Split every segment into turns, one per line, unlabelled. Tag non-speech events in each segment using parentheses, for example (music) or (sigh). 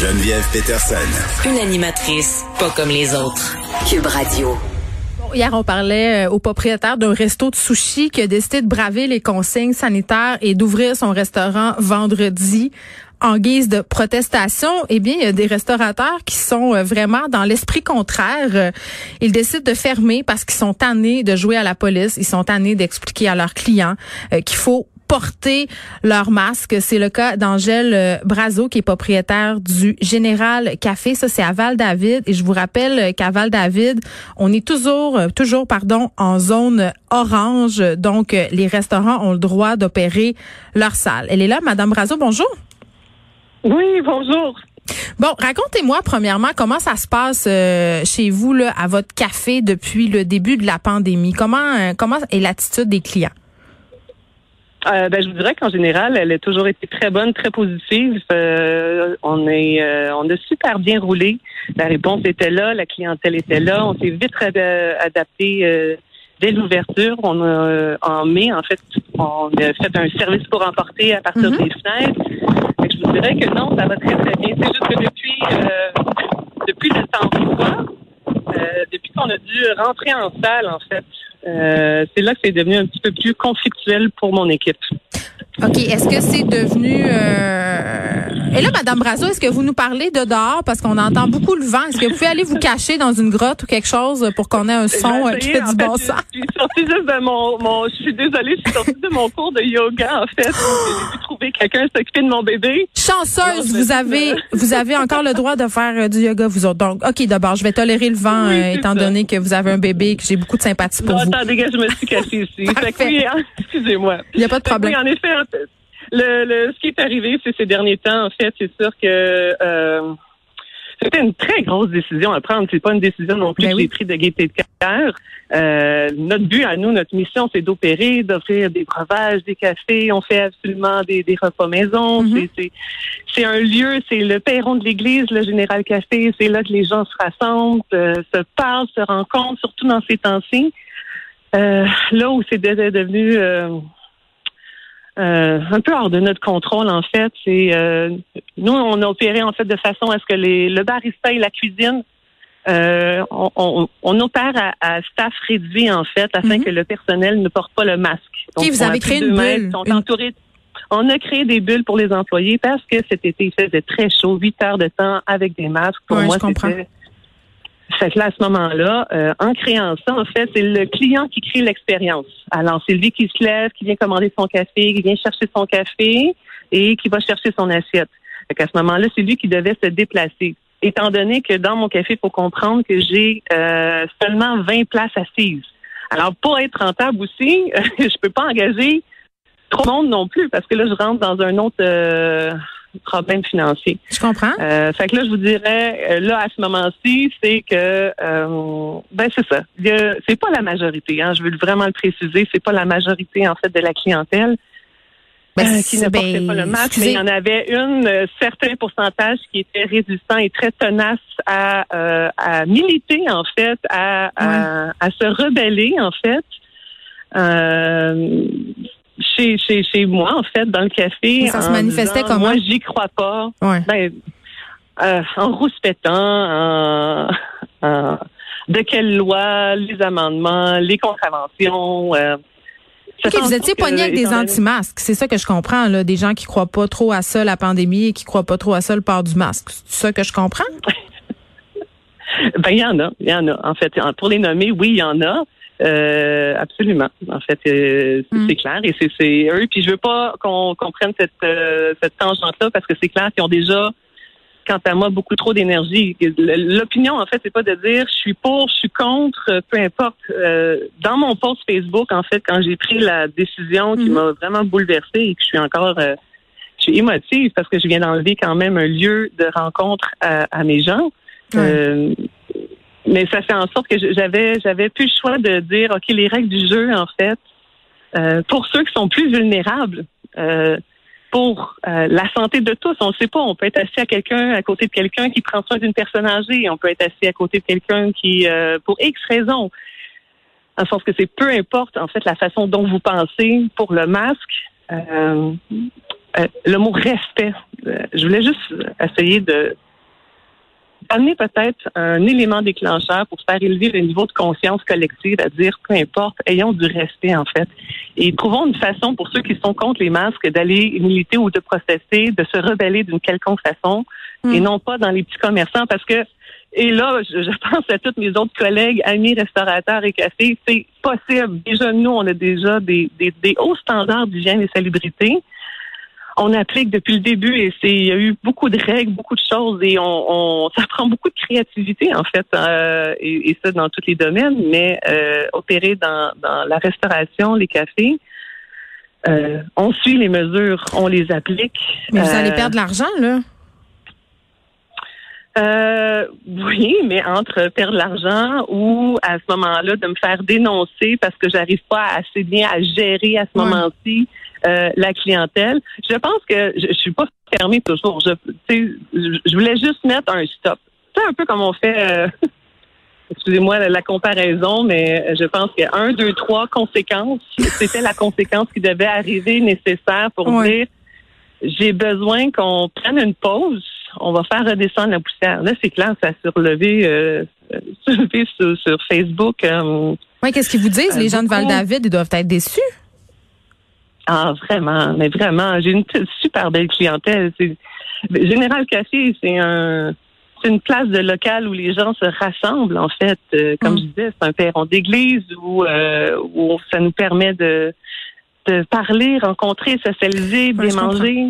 Geneviève Peterson.
Une animatrice pas comme les autres. Cube Radio.
Hier, on parlait euh, au propriétaire d'un resto de sushi qui a décidé de braver les consignes sanitaires et d'ouvrir son restaurant vendredi en guise de protestation, eh bien, il y a des restaurateurs qui sont euh, vraiment dans l'esprit contraire. Euh, ils décident de fermer parce qu'ils sont tannés de jouer à la police. Ils sont tannés d'expliquer à leurs clients qu'il faut porter leur masque. C'est le cas d'Angèle euh, Brazo, qui est propriétaire du Général Café. Ça, c'est à Val-David. Et je vous rappelle qu'à Val-David, on est toujours, euh, toujours, pardon, en zone orange. Donc, euh, les restaurants ont le droit d'opérer leur salle. Elle est là, Madame Brazo. Bonjour.
Oui, bonjour.
Bon, racontez-moi premièrement comment ça se passe chez vous là, à votre café depuis le début de la pandémie. Comment comment est l'attitude des clients?
Euh, ben, je vous dirais qu'en général, elle a toujours été très bonne, très positive. Euh, on est, euh, on a super bien roulé. La réponse était là, la clientèle était là. On s'est vite adapté dès l'ouverture. On a, en mai, en fait, on a fait un service pour emporter à partir mm-hmm. des fenêtres. je vous dirais que non, ça va très très bien. C'est juste que depuis, depuis le temps froid, depuis qu'on a dû rentrer en salle, en fait, euh, c'est là que c'est devenu un petit peu plus conflictuel pour mon équipe.
OK. Est-ce que c'est devenu... Euh... Et là, Madame Brazo, est-ce que vous nous parlez de dehors? Parce qu'on entend beaucoup le vent? Est-ce que vous pouvez aller vous cacher dans une grotte ou quelque chose pour qu'on ait un son euh, qui fait du bon sens?
Je suis sortie juste de mon, mon... Je suis désolée, je suis sortie de mon cours de yoga, en fait. J'ai trouver quelqu'un s'occuper de mon bébé.
Chanceuse, vous avez vous avez encore le droit de faire euh, du yoga, vous autres. Donc, OK, d'abord, je vais tolérer le vent, euh, étant donné que vous avez un bébé et que j'ai beaucoup de sympathie pour vous.
Attendez, je me suis cachée ici. hein, excusez-moi.
Il n'y a pas de problème.
Oui, en effet, le, le, ce qui est arrivé ces derniers temps, en fait, c'est sûr que euh, c'était une très grosse décision à prendre. C'est pas une décision non plus ben que j'ai prise de gaieté de cœur. Euh, notre but à nous, notre mission, c'est d'opérer, d'offrir des breuvages, des cafés. On fait absolument des, des repas maison. Mm-hmm. C'est un lieu, c'est le perron de l'église, le Général Café. C'est là que les gens se rassemblent, euh, se parlent, se rencontrent, surtout dans ces temps-ci. Euh, là où c'est devenu euh, un peu hors de notre contrôle en fait. C'est euh, nous on a opéré en fait de façon à ce que les, le barista et la cuisine euh, on, on, opère à, staff réduit en fait afin mhm. que le personnel ne porte pas le masque.
Donc, vous avez créé une bulle.
On a créé des bulles pour les employés parce que cet été il faisait très chaud, 8 heures de temps avec des masques. Pour moi, c'était fait que là, à ce moment-là, euh, en créant ça, en fait, c'est le client qui crée l'expérience. Alors, c'est lui qui se lève, qui vient commander son café, qui vient chercher son café et qui va chercher son assiette. Fait qu'à ce moment-là, c'est lui qui devait se déplacer. Étant donné que dans mon café, il faut comprendre que j'ai euh, seulement 20 places assises. Alors, pour être rentable aussi, (laughs) je peux pas engager trop de monde non plus parce que là, je rentre dans un autre... Euh, problème financier.
Je comprends.
Euh, fait que là, je vous dirais, euh, là, à ce moment-ci, c'est que, euh, ben c'est ça. C'est pas la majorité. Hein, je veux vraiment le préciser. C'est pas la majorité en fait de la clientèle. Ben, euh, qui ne portait pas le ben, masque, mais il y en avait une euh, certain pourcentage qui était résistant et très tenace à, à militer en fait, à, à, à, se rebeller en fait. Euh, chez, chez, chez moi, en fait, dans le café.
ça se manifestait comment?
Moi, j'y crois pas. Ben, euh, en rouspétant, en, de quelle loi, les amendements, les contraventions. Euh,
vous étiez poigné avec des anti-masques. C'est ça que je comprends, là. Des gens qui croient pas trop à ça, la pandémie, et qui croient pas trop à ça, le port du masque. C'est ça que je comprends? (laughs)
ben, il y en a. Il y en a. En fait, pour les nommer, oui, il y en a. Euh, absolument. En fait, euh, c'est mm. clair et c'est eux. Puis je veux pas qu'on prenne cette, euh, cette tangente-là parce que c'est clair qu'ils ont déjà, quant à moi, beaucoup trop d'énergie. L'opinion, en fait, c'est pas de dire je suis pour, je suis contre, peu importe. dans mon post Facebook, en fait, quand j'ai pris la décision qui mm-hmm. m'a vraiment bouleversée et que je suis encore je suis émotive parce que je viens d'enlever quand même un lieu de rencontre à, à mes gens. Mais ça fait en sorte que j'avais j'avais plus le choix de dire ok les règles du jeu en fait euh, pour ceux qui sont plus vulnérables. Euh, pour euh, la santé de tous. On ne sait pas. On peut être assis à quelqu'un, à côté de quelqu'un qui prend soin d'une personne âgée. On peut être assis à côté de quelqu'un qui, pour X raisons, en sens que c'est peu importe en fait la façon dont vous pensez pour le masque. le mot respect. je voulais juste essayer de amener peut-être un élément déclencheur pour faire élever le niveau de conscience collective, à dire peu importe, ayons du respect en fait. Et trouvons une façon pour ceux qui sont contre les masques d'aller militer ou de protester, de se rebeller d'une quelconque façon, hmm. et non pas dans les petits commerçants, parce que et là, je, (laughs) pense à tous mes autres collègues, amis, restaurateurs et cafés, c'est possible. Déjà, nous, on a déjà des, des, des hauts standards d'hygiène et salubrité on applique depuis le début et c'est il y a eu beaucoup de règles, beaucoup de choses et on, ça prend beaucoup de créativité en fait euh, et, ça dans tous les domaines, mais euh, opérer dans, la restauration, les cafés, euh, on suit les mesures, on les applique.
Mais vous allez perdre de l'argent là.
Oui, mais entre perdre l'argent ou à ce moment-là de me faire dénoncer parce que j'arrive pas assez bien à gérer à ce moment-ci euh, la clientèle. Je pense que je, je suis pas fermée toujours. Je, je voulais juste mettre un stop. C'est un peu comme on fait. Euh, excusez-moi la, comparaison, mais je pense que un, deux, trois conséquences, c'était la conséquence qui devait arriver nécessaire pour dire j'ai besoin qu'on prenne une pause. On va faire redescendre la poussière. Là, c'est clair, ça s'est relevé, euh, sur, sur, Facebook.
oui, qu'est-ce qu'ils vous disent, les gens de Val-David? Ils doivent être déçus.
Ah, vraiment, mais vraiment, j'ai une super belle clientèle. Général Café, c'est un c'est une place de local où les gens se rassemblent, en fait. Euh, comme mm. je disais, c'est un perron d'église où, euh, où ça nous permet de, de parler, rencontrer, socialiser, bien manger.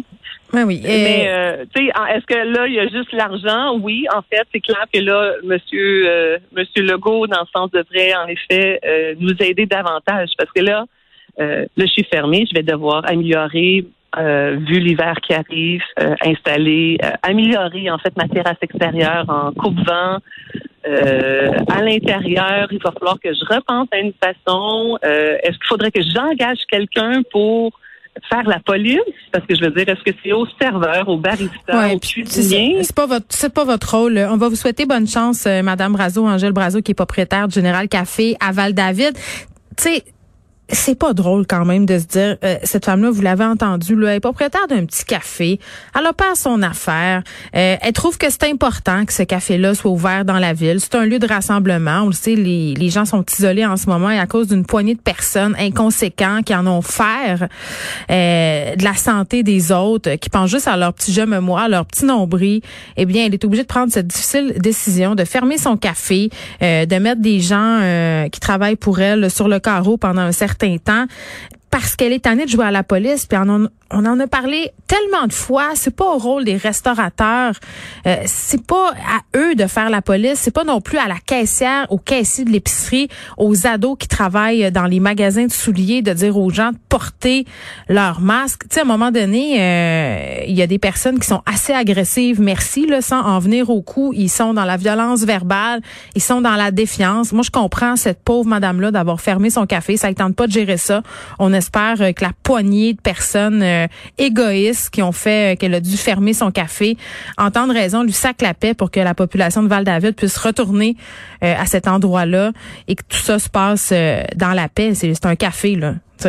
Oui, oui.
Mais euh, tu sais, est-ce que là il y a juste l'argent? Oui, en fait, c'est clair que là, Monsieur Monsieur Legault, dans le sens devrait en effet nous aider davantage, parce que là, euh, là, je suis fermée, je vais devoir améliorer, euh, vu l'hiver qui arrive, euh, installer, euh, améliorer en fait ma terrasse extérieure en coupe-vent. À l'intérieur, il va falloir que je repense à une façon. est-ce qu'il faudrait que j'engage quelqu'un pour faire la police? Parce que je veux dire est-ce que c'est au serveur au barista au cuisinier?
c'est pas votre c'est pas votre rôle on va vous souhaiter bonne chance madame Brazo Angèle Brazo qui est propriétaire du Général Café à Val-David. Tu sais c'est pas drôle quand même de se dire euh, cette femme-là, vous l'avez entendu, là, elle est propriétaire d'un petit café. Elle a pas son affaire. Euh, elle trouve que c'est important que ce café-là soit ouvert dans la ville. C'est un lieu de rassemblement. On le sait, les, les gens sont isolés en ce moment et à cause d'une poignée de personnes inconséquentes qui en ont faire euh, de la santé des autres, qui pensent juste à leur petit je me moi, leur petit nombril. Eh bien, elle est obligée de prendre cette difficile décision de fermer son café, de mettre des gens qui travaillent pour elle sur le carreau pendant un certain temps parce qu'elle est tannée de jouer à la police, puis on, on en a parlé tellement de fois. C'est pas au rôle des restaurateurs, euh, c'est pas à eux de faire la police, c'est pas non plus à la caissière, au caissier de l'épicerie, aux ados qui travaillent dans les magasins de souliers de dire aux gens de porter leur masque. Tu sais, à un moment donné, euh, il y a des personnes qui sont assez agressives, merci, là, sans en venir au coup. Ils sont dans la violence verbale, ils sont dans la défiance. Moi, je comprends cette pauvre madame-là d'avoir fermé son café. Ça ne tente pas de gérer ça. On espère euh, que la poignée de personnes euh, égoïstes qui ont fait euh, qu'elle a dû fermer son café entendre raison, lui sac la paix pour que la population de Val-David puisse retourner à cet endroit-là et que tout ça se passe dans la paix. C'est un café, là, tu.